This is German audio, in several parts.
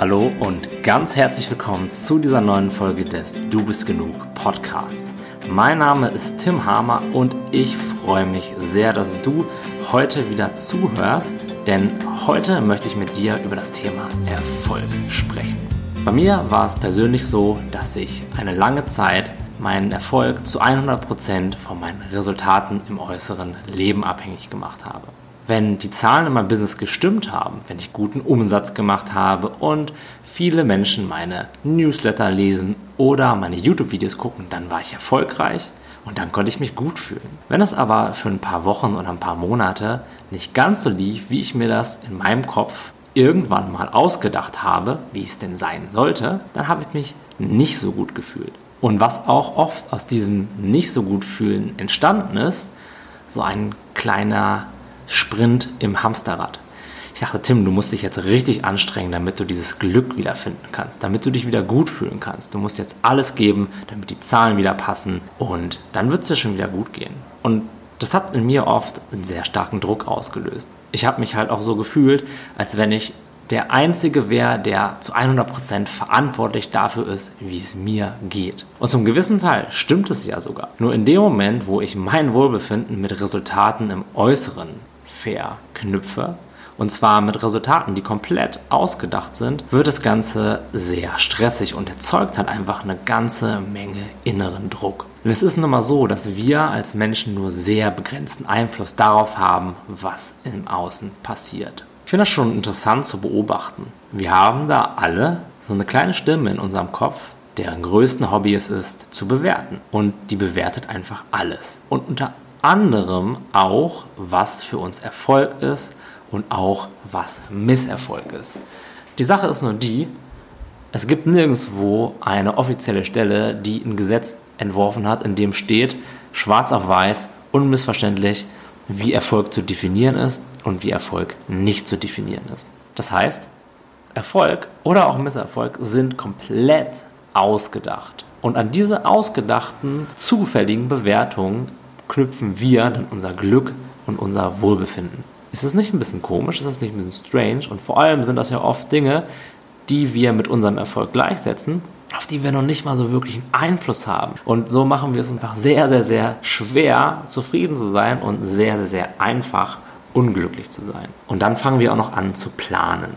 Hallo und ganz herzlich willkommen zu dieser neuen Folge des Du bist genug Podcasts. Mein Name ist Tim Hamer und ich freue mich sehr, dass du heute wieder zuhörst, denn heute möchte ich mit dir über das Thema Erfolg sprechen. Bei mir war es persönlich so, dass ich eine lange Zeit meinen Erfolg zu 100% von meinen Resultaten im äußeren Leben abhängig gemacht habe wenn die Zahlen in meinem Business gestimmt haben, wenn ich guten Umsatz gemacht habe und viele Menschen meine Newsletter lesen oder meine YouTube-Videos gucken, dann war ich erfolgreich und dann konnte ich mich gut fühlen. Wenn es aber für ein paar Wochen oder ein paar Monate nicht ganz so lief, wie ich mir das in meinem Kopf irgendwann mal ausgedacht habe, wie es denn sein sollte, dann habe ich mich nicht so gut gefühlt. Und was auch oft aus diesem nicht so gut fühlen entstanden ist, so ein kleiner Sprint im Hamsterrad. Ich dachte, Tim, du musst dich jetzt richtig anstrengen, damit du dieses Glück wiederfinden kannst, damit du dich wieder gut fühlen kannst. Du musst jetzt alles geben, damit die Zahlen wieder passen und dann wird es dir schon wieder gut gehen. Und das hat in mir oft einen sehr starken Druck ausgelöst. Ich habe mich halt auch so gefühlt, als wenn ich der Einzige wäre, der zu 100% verantwortlich dafür ist, wie es mir geht. Und zum gewissen Teil stimmt es ja sogar. Nur in dem Moment, wo ich mein Wohlbefinden mit Resultaten im Äußeren verknüpfe, und zwar mit Resultaten, die komplett ausgedacht sind, wird das Ganze sehr stressig und erzeugt halt einfach eine ganze Menge inneren Druck. Und es ist nun mal so, dass wir als Menschen nur sehr begrenzten Einfluss darauf haben, was im Außen passiert. Ich finde das schon interessant zu beobachten. Wir haben da alle so eine kleine Stimme in unserem Kopf, deren größten Hobby es ist, zu bewerten. Und die bewertet einfach alles. Und unter anderem auch, was für uns Erfolg ist und auch, was Misserfolg ist. Die Sache ist nur die, es gibt nirgendwo eine offizielle Stelle, die ein Gesetz entworfen hat, in dem steht, schwarz auf weiß, unmissverständlich, wie Erfolg zu definieren ist und wie Erfolg nicht zu definieren ist. Das heißt, Erfolg oder auch Misserfolg sind komplett ausgedacht. Und an diese ausgedachten, zufälligen Bewertungen knüpfen wir dann unser Glück und unser Wohlbefinden. Ist das nicht ein bisschen komisch? Ist das nicht ein bisschen strange? Und vor allem sind das ja oft Dinge, die wir mit unserem Erfolg gleichsetzen, auf die wir noch nicht mal so wirklich einen Einfluss haben. Und so machen wir es uns einfach sehr, sehr, sehr schwer, zufrieden zu sein und sehr, sehr, sehr einfach, unglücklich zu sein. Und dann fangen wir auch noch an zu planen.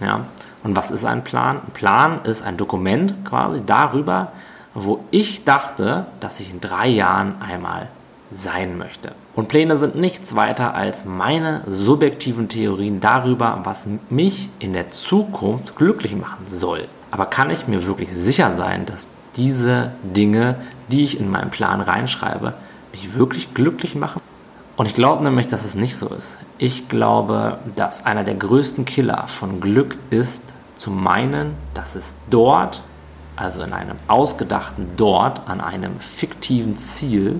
Ja? Und was ist ein Plan? Ein Plan ist ein Dokument quasi darüber, wo ich dachte, dass ich in drei Jahren einmal sein möchte. Und Pläne sind nichts weiter als meine subjektiven Theorien darüber, was mich in der Zukunft glücklich machen soll. Aber kann ich mir wirklich sicher sein, dass diese Dinge, die ich in meinen Plan reinschreibe, mich wirklich glücklich machen? Und ich glaube nämlich, dass es nicht so ist. Ich glaube, dass einer der größten Killer von Glück ist, zu meinen, dass es dort, also in einem ausgedachten Dort, an einem fiktiven Ziel,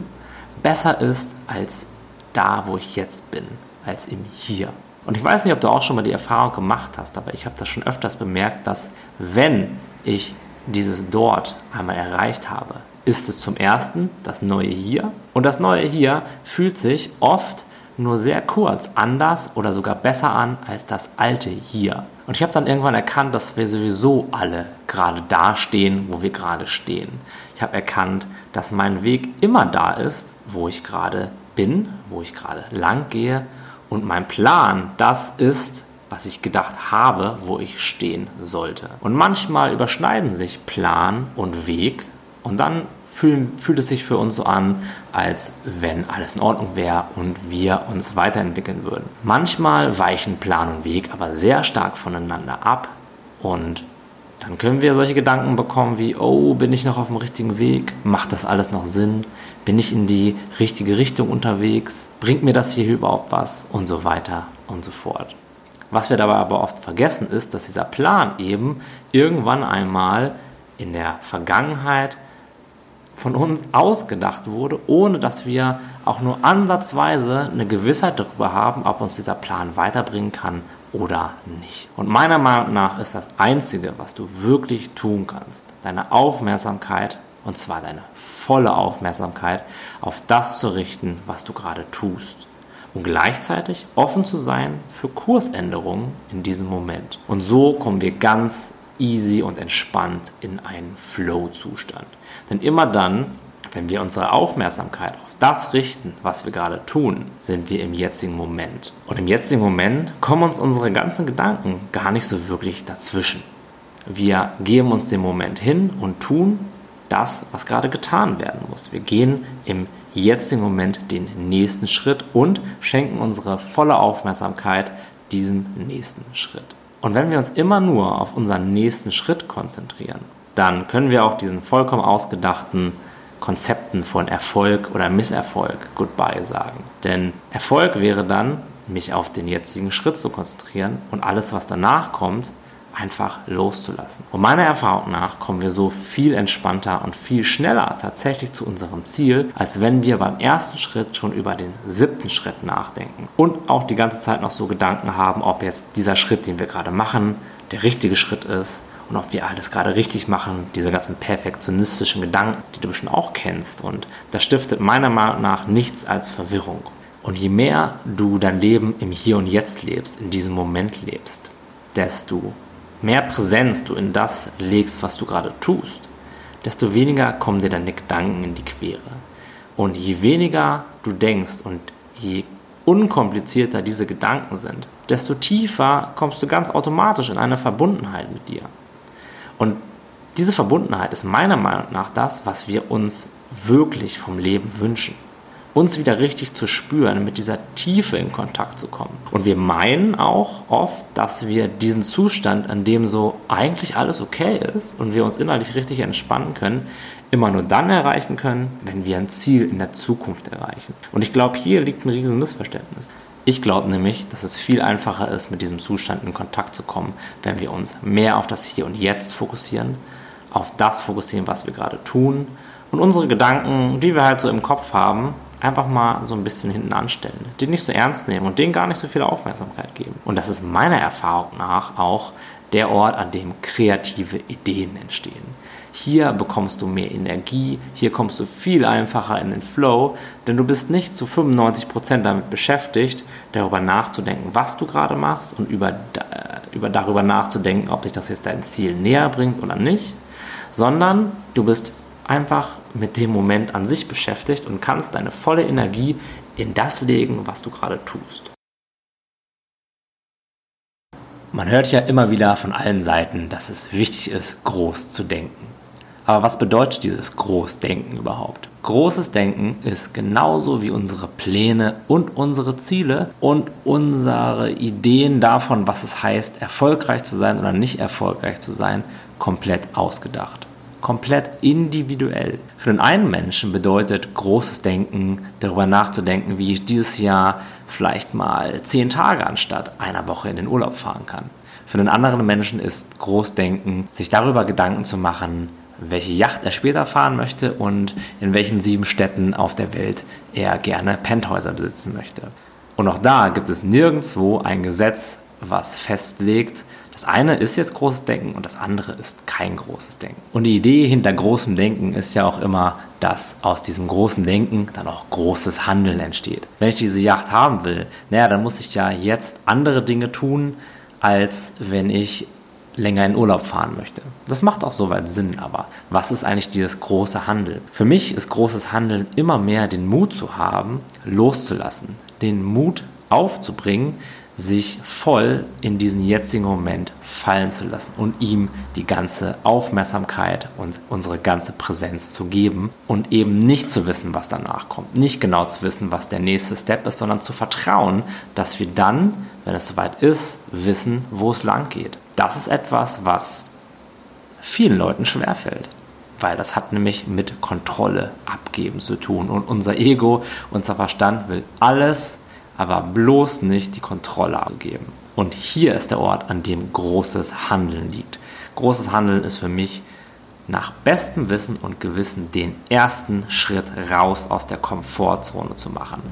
besser ist als da, wo ich jetzt bin, als im Hier. Und ich weiß nicht, ob du auch schon mal die Erfahrung gemacht hast, aber ich habe das schon öfters bemerkt, dass wenn ich dieses Dort einmal erreicht habe, ist es zum ersten das neue Hier. Und das neue Hier fühlt sich oft nur sehr kurz anders oder sogar besser an als das alte Hier. Und ich habe dann irgendwann erkannt, dass wir sowieso alle gerade da stehen, wo wir gerade stehen. Ich habe erkannt, dass mein Weg immer da ist, wo ich gerade bin, wo ich gerade lang gehe und mein Plan das ist, was ich gedacht habe, wo ich stehen sollte. Und manchmal überschneiden sich Plan und Weg und dann fühlen, fühlt es sich für uns so an, als wenn alles in Ordnung wäre und wir uns weiterentwickeln würden. Manchmal weichen Plan und Weg aber sehr stark voneinander ab und dann können wir solche Gedanken bekommen wie, oh, bin ich noch auf dem richtigen Weg? Macht das alles noch Sinn? Bin ich in die richtige Richtung unterwegs? Bringt mir das hier überhaupt was? Und so weiter und so fort. Was wir dabei aber oft vergessen ist, dass dieser Plan eben irgendwann einmal in der Vergangenheit von uns ausgedacht wurde, ohne dass wir auch nur ansatzweise eine Gewissheit darüber haben, ob uns dieser Plan weiterbringen kann oder nicht. Und meiner Meinung nach ist das Einzige, was du wirklich tun kannst, deine Aufmerksamkeit, und zwar deine volle Aufmerksamkeit, auf das zu richten, was du gerade tust. und gleichzeitig offen zu sein für Kursänderungen in diesem Moment. Und so kommen wir ganz easy und entspannt in einen Flow-Zustand. Denn immer dann, wenn wir unsere Aufmerksamkeit auf das richten, was wir gerade tun, sind wir im jetzigen Moment. Und im jetzigen Moment kommen uns unsere ganzen Gedanken gar nicht so wirklich dazwischen. Wir geben uns den Moment hin und tun das, was gerade getan werden muss. Wir gehen im jetzigen Moment den nächsten Schritt und schenken unsere volle Aufmerksamkeit diesem nächsten Schritt. Und wenn wir uns immer nur auf unseren nächsten Schritt konzentrieren, dann können wir auch diesen vollkommen ausgedachten Konzepten von Erfolg oder Misserfolg Goodbye sagen. Denn Erfolg wäre dann, mich auf den jetzigen Schritt zu konzentrieren und alles, was danach kommt, einfach loszulassen. Und meiner Erfahrung nach kommen wir so viel entspannter und viel schneller tatsächlich zu unserem Ziel, als wenn wir beim ersten Schritt schon über den siebten Schritt nachdenken und auch die ganze Zeit noch so Gedanken haben, ob jetzt dieser Schritt, den wir gerade machen, der richtige Schritt ist und ob wir alles gerade richtig machen, diese ganzen perfektionistischen Gedanken, die du bestimmt auch kennst. Und das stiftet meiner Meinung nach nichts als Verwirrung. Und je mehr du dein Leben im Hier und Jetzt lebst, in diesem Moment lebst, desto mehr Präsenz du in das legst, was du gerade tust, desto weniger kommen dir deine Gedanken in die Quere. Und je weniger du denkst und je unkomplizierter diese Gedanken sind, desto tiefer kommst du ganz automatisch in eine Verbundenheit mit dir. Und diese Verbundenheit ist meiner Meinung nach das, was wir uns wirklich vom Leben wünschen uns wieder richtig zu spüren, mit dieser Tiefe in Kontakt zu kommen. Und wir meinen auch oft, dass wir diesen Zustand, an dem so eigentlich alles okay ist und wir uns innerlich richtig entspannen können, immer nur dann erreichen können, wenn wir ein Ziel in der Zukunft erreichen. Und ich glaube, hier liegt ein riesen Missverständnis. Ich glaube nämlich, dass es viel einfacher ist, mit diesem Zustand in Kontakt zu kommen, wenn wir uns mehr auf das Hier und Jetzt fokussieren, auf das fokussieren, was wir gerade tun und unsere Gedanken, die wir halt so im Kopf haben, einfach mal so ein bisschen hinten anstellen, den nicht so ernst nehmen und denen gar nicht so viel Aufmerksamkeit geben. Und das ist meiner Erfahrung nach auch der Ort, an dem kreative Ideen entstehen. Hier bekommst du mehr Energie, hier kommst du viel einfacher in den Flow, denn du bist nicht zu 95% damit beschäftigt, darüber nachzudenken, was du gerade machst und über, äh, über darüber nachzudenken, ob dich das jetzt dein Ziel näher bringt oder nicht, sondern du bist einfach mit dem Moment an sich beschäftigt und kannst deine volle Energie in das legen, was du gerade tust. Man hört ja immer wieder von allen Seiten, dass es wichtig ist, groß zu denken. Aber was bedeutet dieses Großdenken überhaupt? Großes Denken ist genauso wie unsere Pläne und unsere Ziele und unsere Ideen davon, was es heißt, erfolgreich zu sein oder nicht erfolgreich zu sein, komplett ausgedacht komplett individuell. Für den einen Menschen bedeutet großes Denken, darüber nachzudenken, wie ich dieses Jahr vielleicht mal zehn Tage anstatt einer Woche in den Urlaub fahren kann. Für den anderen Menschen ist Großdenken, sich darüber Gedanken zu machen, welche Yacht er später fahren möchte und in welchen sieben Städten auf der Welt er gerne Penthäuser besitzen möchte. Und auch da gibt es nirgendwo ein Gesetz, was festlegt, das eine ist jetzt großes Denken und das andere ist kein großes Denken. Und die Idee hinter großem Denken ist ja auch immer, dass aus diesem großen Denken dann auch großes Handeln entsteht. Wenn ich diese Yacht haben will, naja, dann muss ich ja jetzt andere Dinge tun, als wenn ich länger in Urlaub fahren möchte. Das macht auch soweit Sinn, aber was ist eigentlich dieses große Handeln? Für mich ist großes Handeln immer mehr den Mut zu haben, loszulassen, den Mut aufzubringen, sich voll in diesen jetzigen Moment fallen zu lassen und ihm die ganze Aufmerksamkeit und unsere ganze Präsenz zu geben und eben nicht zu wissen, was danach kommt, nicht genau zu wissen, was der nächste Step ist, sondern zu vertrauen, dass wir dann, wenn es soweit ist, wissen, wo es lang geht. Das ist etwas, was vielen Leuten schwerfällt weil das hat nämlich mit Kontrolle abgeben zu tun und unser Ego, unser Verstand will alles aber bloß nicht die Kontrolle abgeben. Und hier ist der Ort, an dem großes Handeln liegt. Großes Handeln ist für mich nach bestem Wissen und Gewissen den ersten Schritt raus aus der Komfortzone zu machen.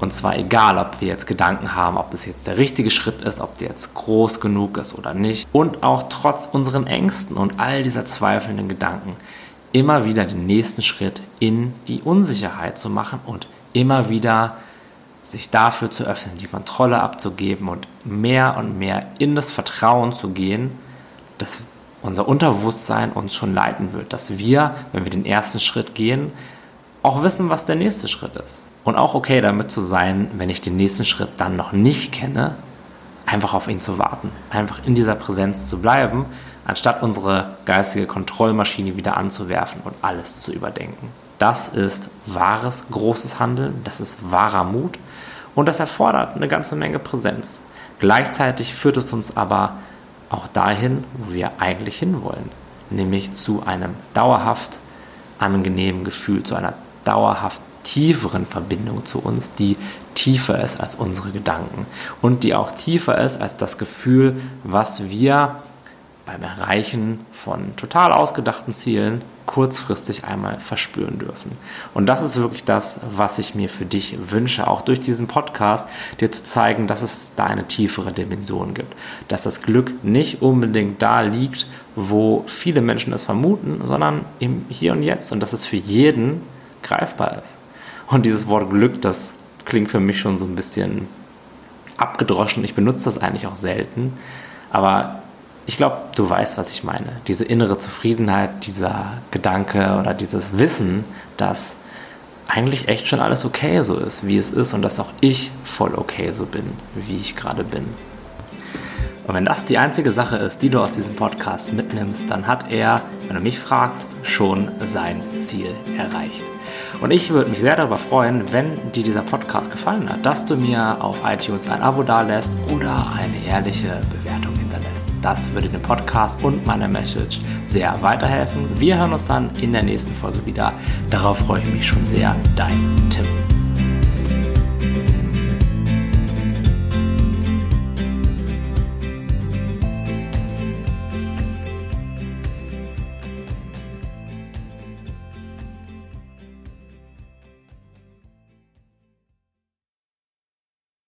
Und zwar egal, ob wir jetzt Gedanken haben, ob das jetzt der richtige Schritt ist, ob der jetzt groß genug ist oder nicht. Und auch trotz unseren Ängsten und all dieser zweifelnden Gedanken immer wieder den nächsten Schritt in die Unsicherheit zu machen und immer wieder sich dafür zu öffnen, die Kontrolle abzugeben und mehr und mehr in das Vertrauen zu gehen, dass unser Unterbewusstsein uns schon leiten wird, dass wir, wenn wir den ersten Schritt gehen, auch wissen, was der nächste Schritt ist. Und auch okay damit zu sein, wenn ich den nächsten Schritt dann noch nicht kenne, einfach auf ihn zu warten, einfach in dieser Präsenz zu bleiben, anstatt unsere geistige Kontrollmaschine wieder anzuwerfen und alles zu überdenken. Das ist wahres, großes Handeln, das ist wahrer Mut und das erfordert eine ganze Menge Präsenz. Gleichzeitig führt es uns aber auch dahin, wo wir eigentlich hinwollen, nämlich zu einem dauerhaft angenehmen Gefühl, zu einer dauerhaft tieferen Verbindung zu uns, die tiefer ist als unsere Gedanken und die auch tiefer ist als das Gefühl, was wir beim Erreichen von total ausgedachten Zielen kurzfristig einmal verspüren dürfen. Und das ist wirklich das, was ich mir für dich wünsche, auch durch diesen Podcast, dir zu zeigen, dass es da eine tiefere Dimension gibt. Dass das Glück nicht unbedingt da liegt, wo viele Menschen es vermuten, sondern im Hier und Jetzt und dass es für jeden greifbar ist. Und dieses Wort Glück, das klingt für mich schon so ein bisschen abgedroschen. Ich benutze das eigentlich auch selten. Aber ich glaube, du weißt, was ich meine. Diese innere Zufriedenheit, dieser Gedanke oder dieses Wissen, dass eigentlich echt schon alles okay so ist, wie es ist und dass auch ich voll okay so bin, wie ich gerade bin. Und wenn das die einzige Sache ist, die du aus diesem Podcast mitnimmst, dann hat er, wenn du mich fragst, schon sein Ziel erreicht. Und ich würde mich sehr darüber freuen, wenn dir dieser Podcast gefallen hat, dass du mir auf iTunes ein Abo dalässt oder eine ehrliche Bewertung. Das würde dem Podcast und meiner Message sehr weiterhelfen. Wir hören uns dann in der nächsten Folge wieder. Darauf freue ich mich schon sehr. Dein Tim.